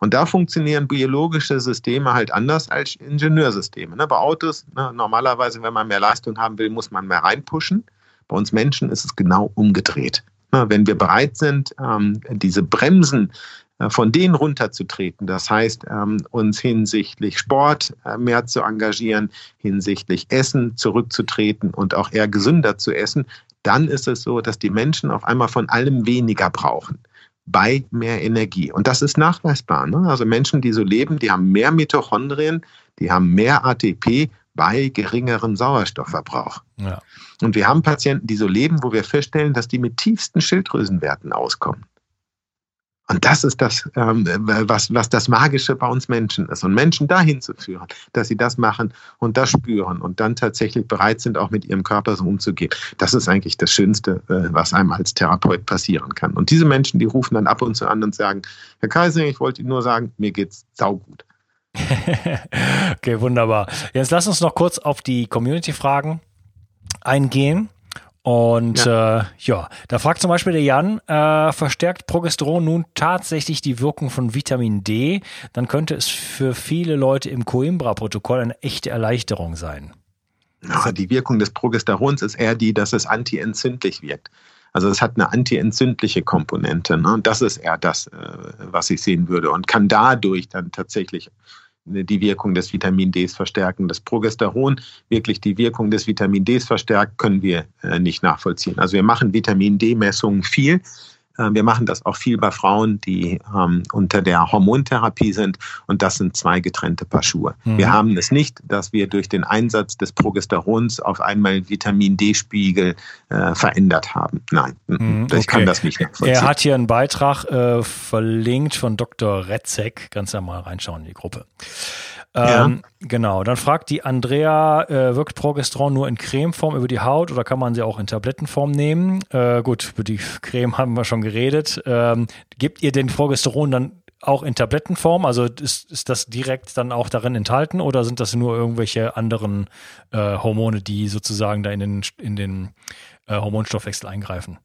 Und da funktionieren biologische Systeme halt anders als Ingenieursysteme. Ne? Bei Autos, ne, normalerweise, wenn man mehr Leistung haben will, muss man mehr reinpushen. Bei uns Menschen ist es genau umgedreht. Ne? Wenn wir bereit sind, ähm, diese Bremsen äh, von denen runterzutreten. Das heißt, ähm, uns hinsichtlich Sport äh, mehr zu engagieren, hinsichtlich Essen zurückzutreten und auch eher gesünder zu essen, dann ist es so, dass die Menschen auf einmal von allem weniger brauchen bei mehr Energie. Und das ist nachweisbar. Ne? Also Menschen, die so leben, die haben mehr Mitochondrien, die haben mehr ATP bei geringerem Sauerstoffverbrauch. Ja. Und wir haben Patienten, die so leben, wo wir feststellen, dass die mit tiefsten Schilddrüsenwerten auskommen. Und das ist das, ähm, was, was das Magische bei uns Menschen ist. Und Menschen dahin zu führen, dass sie das machen und das spüren und dann tatsächlich bereit sind, auch mit ihrem Körper so umzugehen. Das ist eigentlich das Schönste, äh, was einem als Therapeut passieren kann. Und diese Menschen, die rufen dann ab und zu an und sagen, Herr Kaiser, ich wollte Ihnen nur sagen, mir geht's saugut.
okay, wunderbar. Jetzt lass uns noch kurz auf die Community-Fragen eingehen. Und ja. Äh, ja, da fragt zum Beispiel der Jan, äh, verstärkt Progesteron nun tatsächlich die Wirkung von Vitamin D? Dann könnte es für viele Leute im Coimbra-Protokoll eine echte Erleichterung sein.
Ja, die Wirkung des Progesterons ist eher die, dass es antientzündlich wirkt. Also es hat eine antientzündliche Komponente. Ne? Und das ist eher das, äh, was ich sehen würde und kann dadurch dann tatsächlich die Wirkung des Vitamin Ds verstärken. Das Progesteron wirklich die Wirkung des Vitamin Ds verstärkt, können wir äh, nicht nachvollziehen. Also wir machen Vitamin D-Messungen viel. Äh, wir machen das auch viel bei Frauen, die ähm, unter der Hormontherapie sind. Und das sind zwei getrennte Paar Schuhe. Mhm. Wir haben es nicht, dass wir durch den Einsatz des Progesterons auf einmal Vitamin D-Spiegel äh, verändert haben. Nein, mhm, ich okay. kann das nicht
nachvollziehen. Er hat hier einen Beitrag äh, verlinkt von Dr. Retzek. Kannst ja mal reinschauen in die Gruppe. Ähm, ja. Genau, dann fragt die Andrea, äh, wirkt Progesteron nur in Cremeform über die Haut oder kann man sie auch in Tablettenform nehmen? Äh, gut, über die Creme haben wir schon geredet. Ähm, gibt ihr den Progesteron dann auch in Tablettenform? Also ist, ist das direkt dann auch darin enthalten oder sind das nur irgendwelche anderen äh, Hormone, die sozusagen da in den, in den äh, Hormonstoffwechsel eingreifen?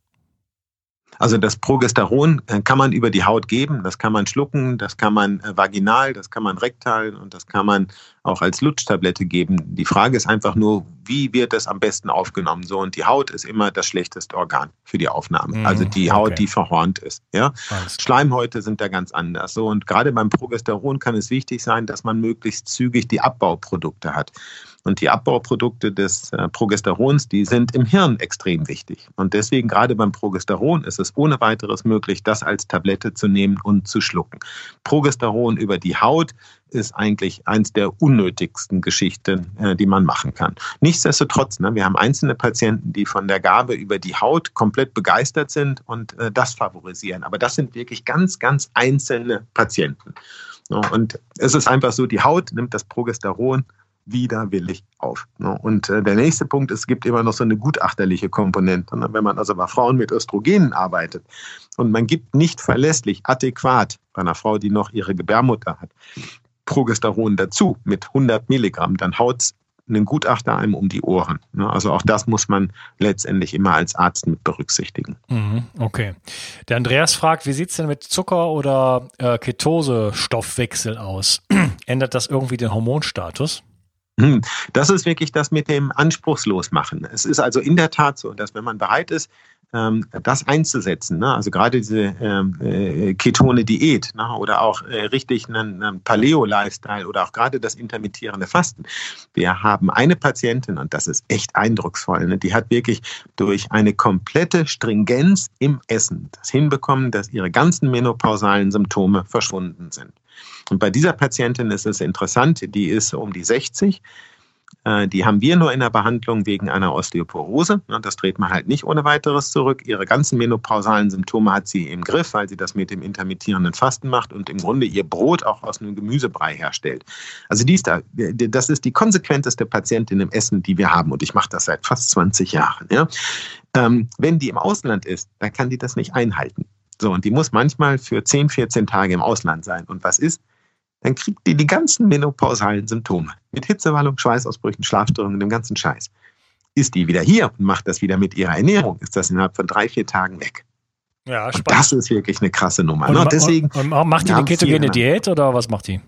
Also das Progesteron äh, kann man über die Haut geben, das kann man schlucken, das kann man äh, vaginal, das kann man rektal und das kann man auch als Lutschtablette geben. Die Frage ist einfach nur, wie wird das am besten aufgenommen? So und die Haut ist immer das schlechteste Organ für die Aufnahme. Mhm, also die Haut, okay. die verhornt ist. Ja, Schleimhäute sind da ganz anders. So und gerade beim Progesteron kann es wichtig sein, dass man möglichst zügig die Abbauprodukte hat. Und die Abbauprodukte des äh, Progesterons, die sind im Hirn extrem wichtig. Und deswegen gerade beim Progesteron ist es ohne weiteres möglich, das als Tablette zu nehmen und zu schlucken. Progesteron über die Haut ist eigentlich eins der unnötigsten Geschichten, äh, die man machen kann. Nichtsdestotrotz, ne, wir haben einzelne Patienten, die von der Gabe über die Haut komplett begeistert sind und äh, das favorisieren. Aber das sind wirklich ganz, ganz einzelne Patienten. Und es ist einfach so, die Haut nimmt das Progesteron widerwillig auf. Ne? Und äh, der nächste Punkt, es gibt immer noch so eine gutachterliche Komponente. Ne? Wenn man also bei Frauen mit Östrogenen arbeitet und man gibt nicht verlässlich, adäquat bei einer Frau, die noch ihre Gebärmutter hat, Progesteron dazu mit 100 Milligramm, dann haut es einen Gutachter einem um die Ohren. Ne? Also auch das muss man letztendlich immer als Arzt mit berücksichtigen.
Mhm, okay. Der Andreas fragt, wie sieht es denn mit Zucker- oder äh, Ketose-Stoffwechsel aus? Ändert das irgendwie den Hormonstatus?
Hm, das ist wirklich das mit dem Anspruchslosmachen. Es ist also in der Tat so, dass wenn man bereit ist, das einzusetzen, ne? also gerade diese ähm, äh, ketone Diät ne? oder auch äh, richtig einen, einen Paleo-Lifestyle oder auch gerade das intermittierende Fasten. Wir haben eine Patientin, und das ist echt eindrucksvoll, ne? die hat wirklich durch eine komplette Stringenz im Essen das hinbekommen, dass ihre ganzen menopausalen Symptome verschwunden sind. Und bei dieser Patientin ist es interessant, die ist um die 60. Äh, die haben wir nur in der Behandlung wegen einer Osteoporose. Das dreht man halt nicht ohne weiteres zurück. Ihre ganzen menopausalen Symptome hat sie im Griff, weil sie das mit dem intermittierenden Fasten macht und im Grunde ihr Brot auch aus einem Gemüsebrei herstellt. Also die ist da, das ist die konsequenteste Patientin im Essen, die wir haben. Und ich mache das seit fast 20 Jahren. Ja. Ähm, wenn die im Ausland ist, dann kann die das nicht einhalten. So, und die muss manchmal für 10, 14 Tage im Ausland sein. Und was ist? Dann kriegt die die ganzen menopausalen Symptome mit Hitzewallung, Schweißausbrüchen, Schlafstörungen, dem ganzen Scheiß. Ist die wieder hier und macht das wieder mit ihrer Ernährung, ist das innerhalb von drei, vier Tagen weg. Ja, spannend. Und das ist wirklich eine krasse Nummer. Und,
ne? Deswegen, und, und macht die eine ketogene Diät oder was macht die?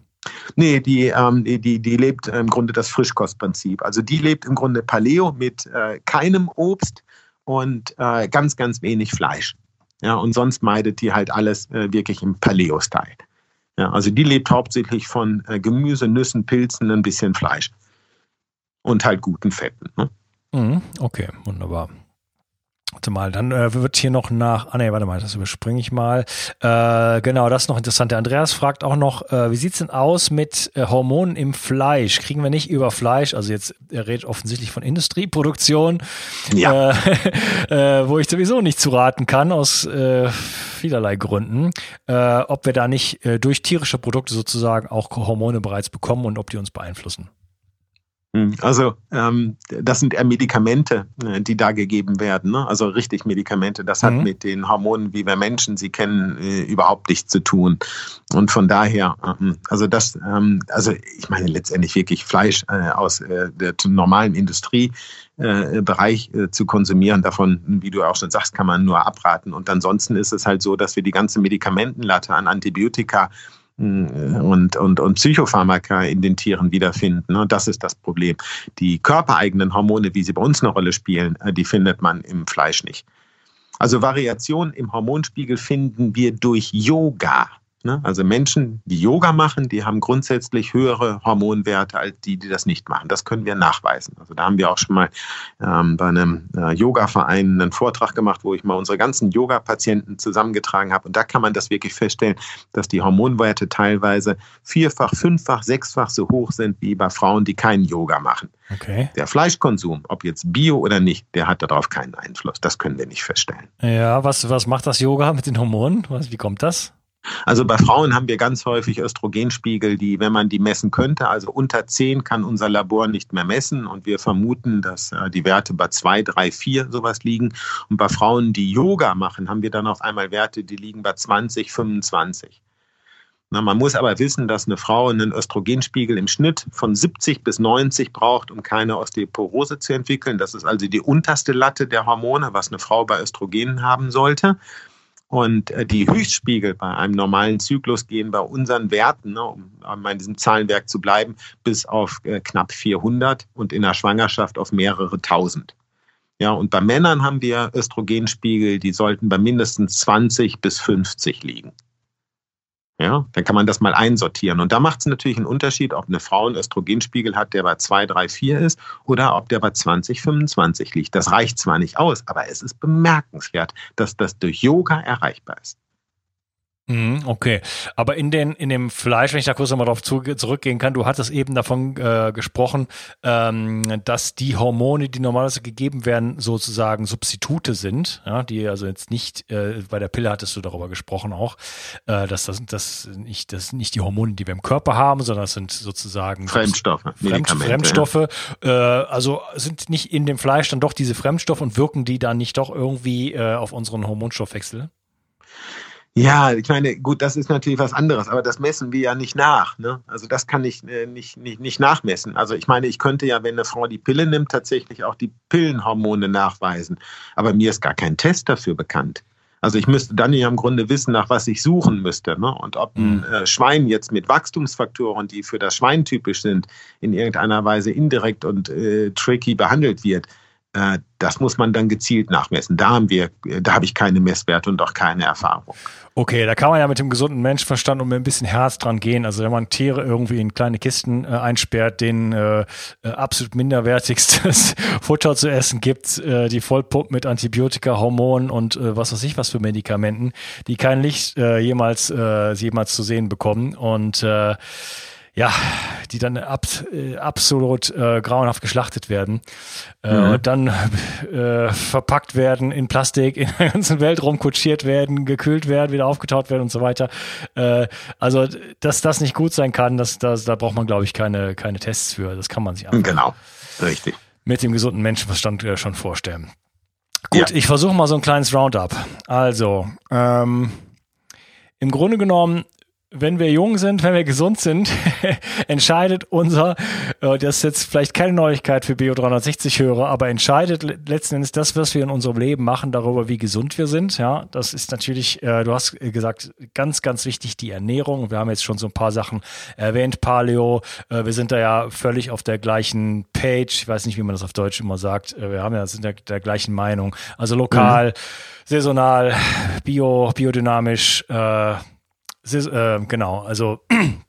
Nee, die, ähm, die, die lebt im Grunde das Frischkostprinzip. Also die lebt im Grunde Paleo mit äh, keinem Obst und äh, ganz, ganz wenig Fleisch. Ja, und sonst meidet die halt alles äh, wirklich im Paleo-Style. Ja, also die lebt hauptsächlich von äh, Gemüse, Nüssen, Pilzen, ein bisschen Fleisch. Und halt guten Fetten. Ne?
Mhm, okay, wunderbar. Warte mal, dann äh, wird hier noch nach. Ah nee, warte mal, das überspringe ich mal. Äh, genau, das ist noch interessant. Der Andreas fragt auch noch, äh, wie sieht's denn aus mit äh, Hormonen im Fleisch? Kriegen wir nicht über Fleisch, also jetzt, er redet offensichtlich von Industrieproduktion, ja. Äh, äh, wo ich sowieso nicht zu raten kann, aus äh, vielerlei Gründen, äh, ob wir da nicht äh, durch tierische Produkte sozusagen auch Hormone bereits bekommen und ob die uns beeinflussen.
Hm, also ähm, das sind eher Medikamente, äh, die da gegeben werden. Ne? Also richtig Medikamente. Das hat mhm. mit den Hormonen, wie wir Menschen sie kennen, äh, überhaupt nichts zu tun. Und von daher, ähm, also das, ähm, also ich meine letztendlich wirklich Fleisch äh, aus äh, der normalen Industriebereich äh, äh, zu konsumieren. Davon, wie du auch schon sagst, kann man nur abraten. Und ansonsten ist es halt so, dass wir die ganze Medikamentenlatte an Antibiotika und, und, und Psychopharmaka in den Tieren wiederfinden. Und das ist das Problem. Die körpereigenen Hormone, wie sie bei uns eine Rolle spielen, äh, die findet man im Fleisch nicht. Also Variationen im Hormonspiegel finden wir durch Yoga. Ne? Also Menschen, die Yoga machen, die haben grundsätzlich höhere Hormonwerte als die, die das nicht machen. Das können wir nachweisen. Also da haben wir auch schon mal ähm, bei einem äh, Yoga-Verein einen Vortrag gemacht, wo ich mal unsere ganzen Yoga-Patienten zusammengetragen habe. Und da kann man das wirklich feststellen, dass die Hormonwerte teilweise vierfach, fünffach, sechsfach so hoch sind wie bei Frauen, die keinen Yoga machen. Okay. Der Fleischkonsum, ob jetzt Bio oder nicht, der hat darauf keinen Einfluss. Das können wir nicht feststellen.
Ja, was, was macht das Yoga mit den Hormonen? wie kommt das?
Also bei Frauen haben wir ganz häufig Östrogenspiegel, die, wenn man die messen könnte, also unter 10 kann unser Labor nicht mehr messen und wir vermuten, dass äh, die Werte bei 2, 3, 4 sowas liegen. Und bei Frauen, die Yoga machen, haben wir dann auf einmal Werte, die liegen bei 20, 25. Na, man muss aber wissen, dass eine Frau einen Östrogenspiegel im Schnitt von 70 bis 90 braucht, um keine Osteoporose zu entwickeln. Das ist also die unterste Latte der Hormone, was eine Frau bei Östrogenen haben sollte. Und äh, die Höchstspiegel bei einem normalen Zyklus gehen bei unseren Werten, ne, um an diesem Zahlenwerk zu bleiben, bis auf äh, knapp 400 und in der Schwangerschaft auf mehrere tausend. Ja, und bei Männern haben wir Östrogenspiegel, die sollten bei mindestens 20 bis 50 liegen. Ja, dann kann man das mal einsortieren. Und da macht es natürlich einen Unterschied, ob eine Frau einen Östrogenspiegel hat, der bei 2, 3, 4 ist oder ob der bei 20, 25 liegt. Das reicht zwar nicht aus, aber es ist bemerkenswert, dass das durch Yoga erreichbar ist.
Mhm, okay, aber in den in dem Fleisch, wenn ich da kurz nochmal darauf zurückgehen kann, du hattest eben davon äh, gesprochen, ähm, dass die Hormone, die normalerweise gegeben werden, sozusagen Substitute sind, ja, die also jetzt nicht äh, bei der Pille hattest du darüber gesprochen auch, äh, dass das, das nicht das nicht die Hormone, die wir im Körper haben, sondern das sind sozusagen
Fremdstoffe,
Fremd, Fremdstoffe, ja. äh, also sind nicht in dem Fleisch dann doch diese Fremdstoffe und wirken die dann nicht doch irgendwie äh, auf unseren Hormonstoffwechsel?
Ja, ich meine, gut, das ist natürlich was anderes, aber das messen wir ja nicht nach. Ne? Also das kann ich äh, nicht, nicht, nicht nachmessen. Also ich meine, ich könnte ja, wenn eine Frau die Pille nimmt, tatsächlich auch die Pillenhormone nachweisen. Aber mir ist gar kein Test dafür bekannt. Also ich müsste dann ja im Grunde wissen, nach was ich suchen müsste. Ne? Und ob ein mhm. äh, Schwein jetzt mit Wachstumsfaktoren, die für das Schwein typisch sind, in irgendeiner Weise indirekt und äh, tricky behandelt wird, das muss man dann gezielt nachmessen. Da haben wir, da habe ich keine Messwerte und auch keine Erfahrung.
Okay, da kann man ja mit dem gesunden Menschenverstand und mit ein bisschen Herz dran gehen. Also wenn man Tiere irgendwie in kleine Kisten äh, einsperrt, denen äh, äh absolut minderwertigstes Futter zu essen gibt, äh, die vollpumpt mit Antibiotika, Hormonen und äh, was weiß ich was für Medikamenten, die kein Licht äh, jemals äh, jemals zu sehen bekommen und äh, ja, die dann ab, äh, absolut äh, grauenhaft geschlachtet werden äh, mhm. und dann äh, verpackt werden in Plastik, in der ganzen Welt rumkutschiert werden, gekühlt werden, wieder aufgetaut werden und so weiter. Äh, also, dass das nicht gut sein kann, das, das, da braucht man, glaube ich, keine, keine Tests für. Das kann man sich einfach
genau. Richtig.
mit dem gesunden Menschenverstand schon vorstellen. Gut, ja. ich versuche mal so ein kleines Roundup. Also, ähm, im Grunde genommen wenn wir jung sind, wenn wir gesund sind, entscheidet unser, äh, das ist jetzt vielleicht keine Neuigkeit für Bio360-Hörer, aber entscheidet letzten Endes das, was wir in unserem Leben machen, darüber, wie gesund wir sind. Ja, das ist natürlich, äh, du hast gesagt, ganz, ganz wichtig die Ernährung. Wir haben jetzt schon so ein paar Sachen erwähnt, Paleo. Äh, wir sind da ja völlig auf der gleichen Page. Ich weiß nicht, wie man das auf Deutsch immer sagt. wir haben ja sind der, der gleichen Meinung. Also lokal, mhm. saisonal, bio, biodynamisch. Äh, äh, genau, also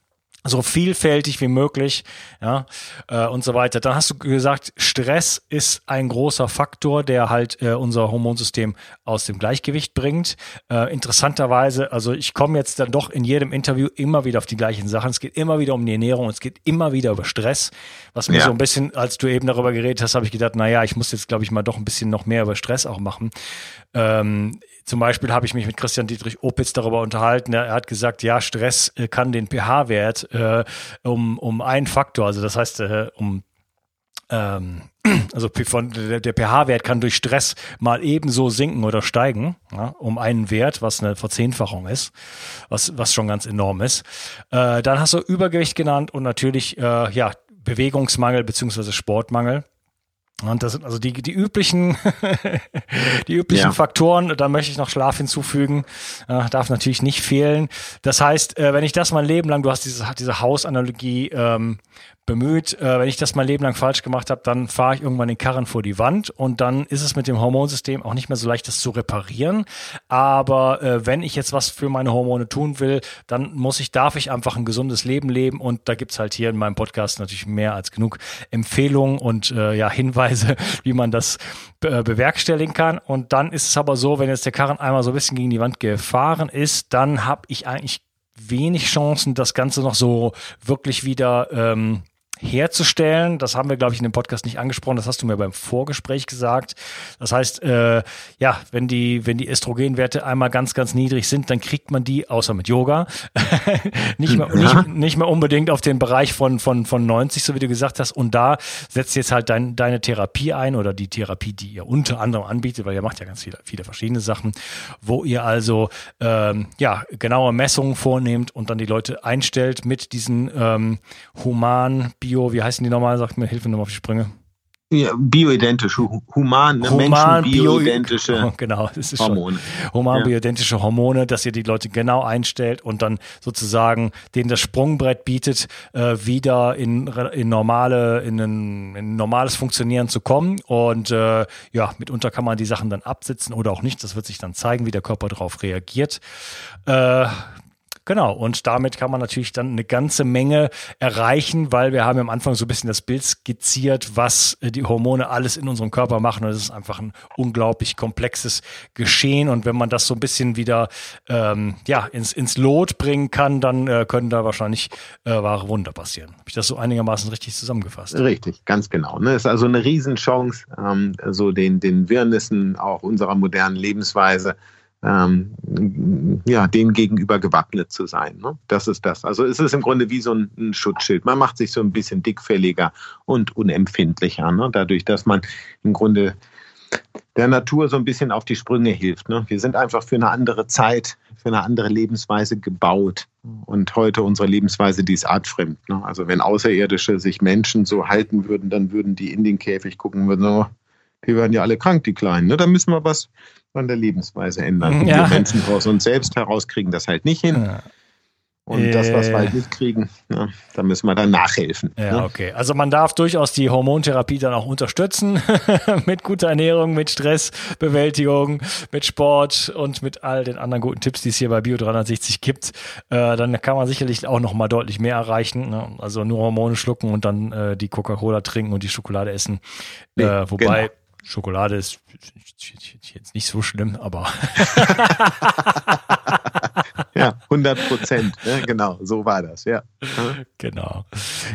so vielfältig wie möglich, ja, äh, und so weiter. Dann hast du gesagt, Stress ist ein großer Faktor, der halt äh, unser Hormonsystem aus dem Gleichgewicht bringt. Äh, interessanterweise, also ich komme jetzt dann doch in jedem Interview immer wieder auf die gleichen Sachen. Es geht immer wieder um die Ernährung, es geht immer wieder über Stress. Was mir ja. so ein bisschen, als du eben darüber geredet hast, habe ich gedacht, na ja, ich muss jetzt, glaube ich, mal doch ein bisschen noch mehr über Stress auch machen. Ähm, zum Beispiel habe ich mich mit Christian Dietrich Opitz darüber unterhalten. Er hat gesagt, ja, Stress äh, kann den pH-Wert äh, um, um einen Faktor, also das heißt äh, um ähm, also von, der, der pH-Wert kann durch Stress mal ebenso sinken oder steigen, ja, um einen Wert, was eine Verzehnfachung ist, was, was schon ganz enorm ist. Äh, dann hast du Übergewicht genannt und natürlich äh, ja, Bewegungsmangel beziehungsweise Sportmangel. Und das sind also die, die üblichen, die üblichen ja. Faktoren. Da möchte ich noch Schlaf hinzufügen. Äh, darf natürlich nicht fehlen. Das heißt, äh, wenn ich das mein Leben lang, du hast diese, diese Hausanalogie ähm, bemüht. Äh, wenn ich das mein Leben lang falsch gemacht habe, dann fahre ich irgendwann den Karren vor die Wand und dann ist es mit dem Hormonsystem auch nicht mehr so leicht, das zu reparieren. Aber äh, wenn ich jetzt was für meine Hormone tun will, dann muss ich, darf ich einfach ein gesundes Leben leben und da gibt's halt hier in meinem Podcast natürlich mehr als genug Empfehlungen und äh, ja, Hinweise, wie man das äh, bewerkstelligen kann. Und dann ist es aber so, wenn jetzt der Karren einmal so ein bisschen gegen die Wand gefahren ist, dann habe ich eigentlich wenig Chancen, das Ganze noch so wirklich wieder ähm, herzustellen. Das haben wir, glaube ich, in dem Podcast nicht angesprochen. Das hast du mir beim Vorgespräch gesagt. Das heißt, äh, ja, wenn die, wenn die Östrogenwerte einmal ganz, ganz niedrig sind, dann kriegt man die, außer mit Yoga, nicht, mehr, nicht, nicht mehr unbedingt auf den Bereich von, von, von 90, so wie du gesagt hast. Und da setzt jetzt halt dein, deine Therapie ein oder die Therapie, die ihr unter anderem anbietet, weil ihr macht ja ganz viele, viele verschiedene Sachen, wo ihr also ähm, ja genaue Messungen vornehmt und dann die Leute einstellt mit diesen ähm, human Bio, wie heißen die nochmal? Sagt mir, hilf mir nochmal auf die Sprünge.
Ja, bioidentische, human, ne, human bioidentische
Bio, genau, das ist Hormone. Schon, human ja. bioidentische Hormone, dass ihr die Leute genau einstellt und dann sozusagen denen das Sprungbrett bietet, äh, wieder in, in normale, in ein, in normales Funktionieren zu kommen. Und äh, ja, mitunter kann man die Sachen dann absitzen oder auch nicht. Das wird sich dann zeigen, wie der Körper darauf reagiert. Äh, Genau, und damit kann man natürlich dann eine ganze Menge erreichen, weil wir haben am Anfang so ein bisschen das Bild skizziert, was äh, die Hormone alles in unserem Körper machen. Und es ist einfach ein unglaublich komplexes Geschehen. Und wenn man das so ein bisschen wieder ähm, ja, ins, ins Lot bringen kann, dann äh, können da wahrscheinlich äh, wahre Wunder passieren. Habe ich das so einigermaßen richtig zusammengefasst?
Richtig, ganz genau. Ne? Ist also eine Riesenchance, ähm, so den, den Wirrnissen auch unserer modernen Lebensweise ähm, ja, dem gegenüber gewappnet zu sein. Ne? Das ist das. Also es ist im Grunde wie so ein, ein, Schutzschild. Man macht sich so ein bisschen dickfälliger und unempfindlicher, ne? dadurch, dass man im Grunde der Natur so ein bisschen auf die Sprünge hilft. Ne? Wir sind einfach für eine andere Zeit, für eine andere Lebensweise gebaut. Und heute unsere Lebensweise, die ist artfremd. Ne? Also wenn Außerirdische sich Menschen so halten würden, dann würden die in den Käfig gucken, würden so, die werden ja alle krank, die Kleinen. Ne? Da müssen wir was an der Lebensweise ändern. Ja. Wir Menschen aus uns selbst heraus kriegen das halt nicht hin. Ja. Und äh, das, was wir halt nicht kriegen, ja, da müssen wir dann nachhelfen.
Ja, ne? okay. Also man darf durchaus die Hormontherapie dann auch unterstützen mit guter Ernährung, mit Stressbewältigung, mit Sport und mit all den anderen guten Tipps, die es hier bei Bio 360 gibt. Äh, dann kann man sicherlich auch noch mal deutlich mehr erreichen. Ne? Also nur Hormone schlucken und dann äh, die Coca-Cola trinken und die Schokolade essen. Äh, wobei genau. Schokolade ist jetzt nicht so schlimm, aber.
ja, 100 Prozent, ne? genau, so war das, ja.
Genau.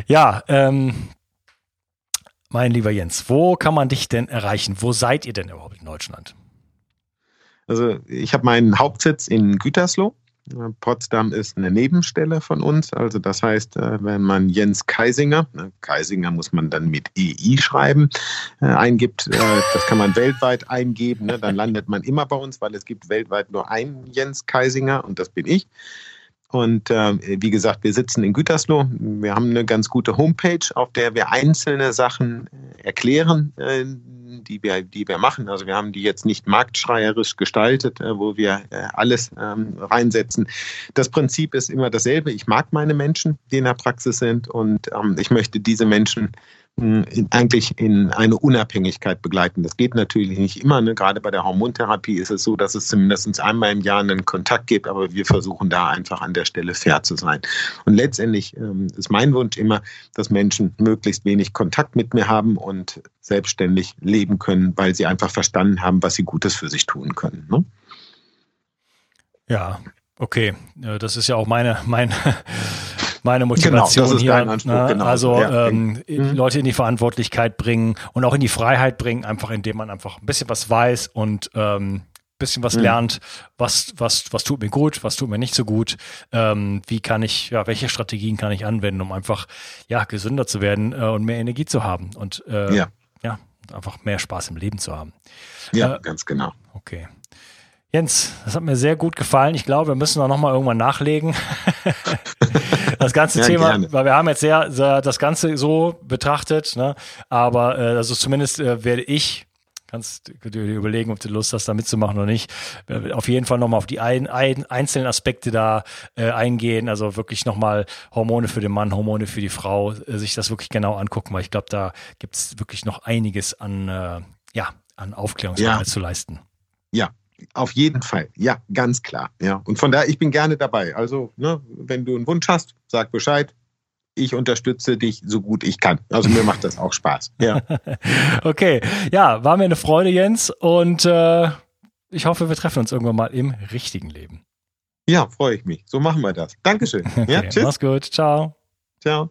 Ja, ähm, mein lieber Jens, wo kann man dich denn erreichen? Wo seid ihr denn überhaupt in Deutschland?
Also ich habe meinen Hauptsitz in Gütersloh Potsdam ist eine Nebenstelle von uns. Also das heißt, äh, wenn man Jens Kaisinger, ne, Kaisinger muss man dann mit EI schreiben, äh, eingibt, äh, das kann man weltweit eingeben, ne, dann landet man immer bei uns, weil es gibt weltweit nur einen Jens Kaisinger und das bin ich. Und äh, wie gesagt, wir sitzen in Gütersloh. Wir haben eine ganz gute Homepage, auf der wir einzelne Sachen erklären, äh, die wir, die wir machen. Also wir haben die jetzt nicht marktschreierisch gestaltet, äh, wo wir äh, alles ähm, reinsetzen. Das Prinzip ist immer dasselbe. Ich mag meine Menschen, die in der Praxis sind und ähm, ich möchte diese Menschen eigentlich in eine Unabhängigkeit begleiten. Das geht natürlich nicht immer. Ne? Gerade bei der Hormontherapie ist es so, dass es zumindest einmal im Jahr einen Kontakt gibt, aber wir versuchen da einfach an der Stelle fair zu sein. Und letztendlich ähm, ist mein Wunsch immer, dass Menschen möglichst wenig Kontakt mit mir haben und selbstständig leben können, weil sie einfach verstanden haben, was sie Gutes für sich tun können. Ne?
Ja, okay. Das ist ja auch meine, mein meine Motivation genau, hier. Anspruch, ne? genau. Also ja. ähm, mhm. Leute in die Verantwortlichkeit bringen und auch in die Freiheit bringen, einfach indem man einfach ein bisschen was weiß und ähm, bisschen was mhm. lernt, was, was, was tut mir gut, was tut mir nicht so gut, ähm, wie kann ich, ja, welche Strategien kann ich anwenden, um einfach ja, gesünder zu werden äh, und mehr Energie zu haben und äh, ja. ja, einfach mehr Spaß im Leben zu haben.
Ja, äh, ganz genau.
Okay. Jens, das hat mir sehr gut gefallen. Ich glaube, wir müssen auch noch mal irgendwann nachlegen. das ganze ja, Thema, gerne. weil wir haben jetzt sehr, sehr, das Ganze so betrachtet, ne? aber äh, also zumindest äh, werde ich kannst du dir überlegen, ob du Lust hast, da mitzumachen oder nicht. Äh, auf jeden Fall nochmal auf die ein, ein, einzelnen Aspekte da äh, eingehen. Also wirklich nochmal Hormone für den Mann, Hormone für die Frau, äh, sich das wirklich genau angucken, weil ich glaube, da gibt es wirklich noch einiges an, äh, ja, an Aufklärungsarbeit ja. zu leisten.
Ja, auf jeden Fall, ja, ganz klar. Ja. Und von daher, ich bin gerne dabei. Also, ne, wenn du einen Wunsch hast, sag Bescheid. Ich unterstütze dich so gut ich kann. Also mir macht das auch Spaß. Ja.
okay, ja, war mir eine Freude, Jens. Und äh, ich hoffe, wir treffen uns irgendwann mal im richtigen Leben.
Ja, freue ich mich. So machen wir das. Dankeschön. Ja,
okay, tschüss. Mach's gut. Ciao.
Ciao.